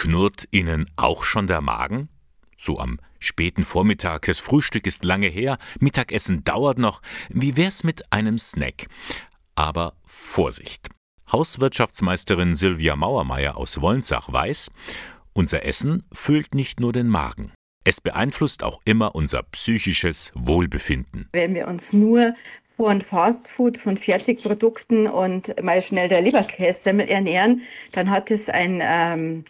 Knurrt Ihnen auch schon der Magen? So am späten Vormittag, das Frühstück ist lange her, Mittagessen dauert noch. Wie wär's mit einem Snack? Aber Vorsicht! Hauswirtschaftsmeisterin Silvia Mauermeier aus Wollensach weiß, unser Essen füllt nicht nur den Magen. Es beeinflusst auch immer unser psychisches Wohlbefinden. Wenn wir uns nur von Fastfood, von Fertigprodukten und mal schnell der Leberkässemmel ernähren, dann hat es ein, ähm,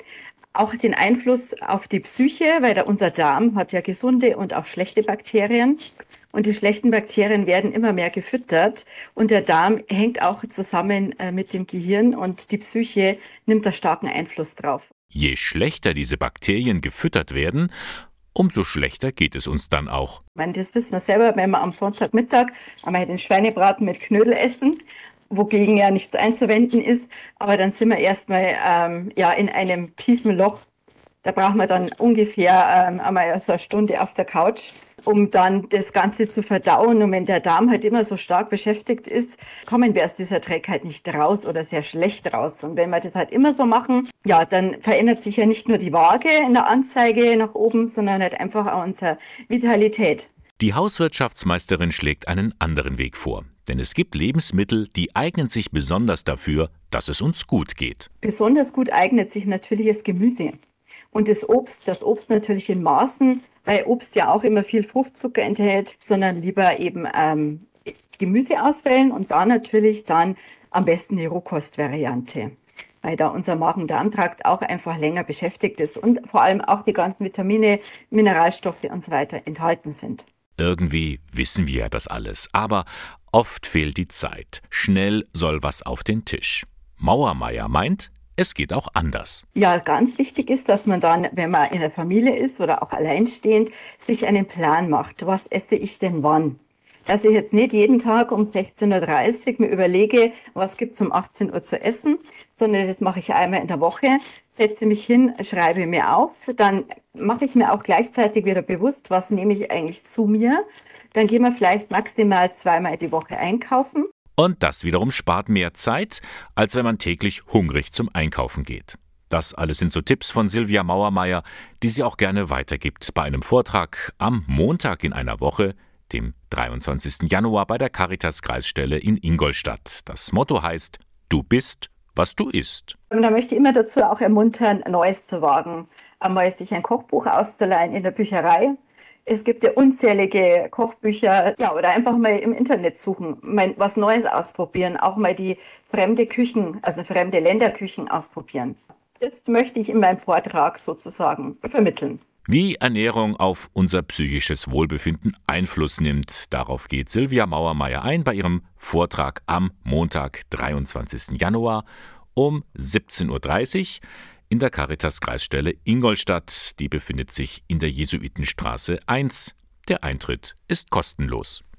auch den Einfluss auf die Psyche, weil der, unser Darm hat ja gesunde und auch schlechte Bakterien. Und die schlechten Bakterien werden immer mehr gefüttert. Und der Darm hängt auch zusammen äh, mit dem Gehirn und die Psyche nimmt da starken Einfluss drauf. Je schlechter diese Bakterien gefüttert werden, umso schlechter geht es uns dann auch. Ich meine, das wissen wir selber, wenn wir am Sonntagmittag einmal den Schweinebraten mit Knödel essen, wogegen ja nichts einzuwenden ist, aber dann sind wir erstmal ähm, ja, in einem tiefen Loch. Da brauchen wir dann ungefähr ähm, einmal so eine Stunde auf der Couch um dann das Ganze zu verdauen. Und wenn der Darm halt immer so stark beschäftigt ist, kommen wir aus dieser Trägheit nicht raus oder sehr schlecht raus. Und wenn wir das halt immer so machen, ja, dann verändert sich ja nicht nur die Waage in der Anzeige nach oben, sondern halt einfach auch unsere Vitalität. Die Hauswirtschaftsmeisterin schlägt einen anderen Weg vor. Denn es gibt Lebensmittel, die eignen sich besonders dafür, dass es uns gut geht. Besonders gut eignet sich natürlich das Gemüse. Und das Obst, das Obst natürlich in Maßen, weil Obst ja auch immer viel Fruchtzucker enthält, sondern lieber eben ähm, Gemüse auswählen und da natürlich dann am besten die Rohkostvariante weil da unser Magen-Darm-Trakt auch einfach länger beschäftigt ist und vor allem auch die ganzen Vitamine, Mineralstoffe und so weiter enthalten sind. Irgendwie wissen wir ja das alles, aber oft fehlt die Zeit. Schnell soll was auf den Tisch. Mauermeier meint, es geht auch anders. Ja, ganz wichtig ist, dass man dann, wenn man in der Familie ist oder auch alleinstehend, sich einen Plan macht. Was esse ich denn wann? Dass ich jetzt nicht jeden Tag um 16.30 Uhr mir überlege, was gibt es um 18 Uhr zu essen, sondern das mache ich einmal in der Woche, setze mich hin, schreibe mir auf, dann mache ich mir auch gleichzeitig wieder bewusst, was nehme ich eigentlich zu mir. Dann gehen wir vielleicht maximal zweimal die Woche einkaufen und das wiederum spart mehr Zeit, als wenn man täglich hungrig zum Einkaufen geht. Das alles sind so Tipps von Silvia Mauermeier, die sie auch gerne weitergibt bei einem Vortrag am Montag in einer Woche, dem 23. Januar bei der Caritas Kreisstelle in Ingolstadt. Das Motto heißt: Du bist, was du isst. Und da möchte ich immer dazu auch ermuntern, Neues zu wagen. Einmal sich ein Kochbuch auszuleihen in der Bücherei es gibt ja unzählige Kochbücher, ja, oder einfach mal im Internet suchen, mal was Neues ausprobieren, auch mal die fremde Küchen, also fremde Länderküchen ausprobieren. Das möchte ich in meinem Vortrag sozusagen vermitteln. Wie Ernährung auf unser psychisches Wohlbefinden Einfluss nimmt, darauf geht Silvia Mauermeier ein bei ihrem Vortrag am Montag, 23. Januar um 17.30 Uhr in der Caritas Kreisstelle Ingolstadt. Die befindet sich in der Jesuitenstraße 1. Der Eintritt ist kostenlos.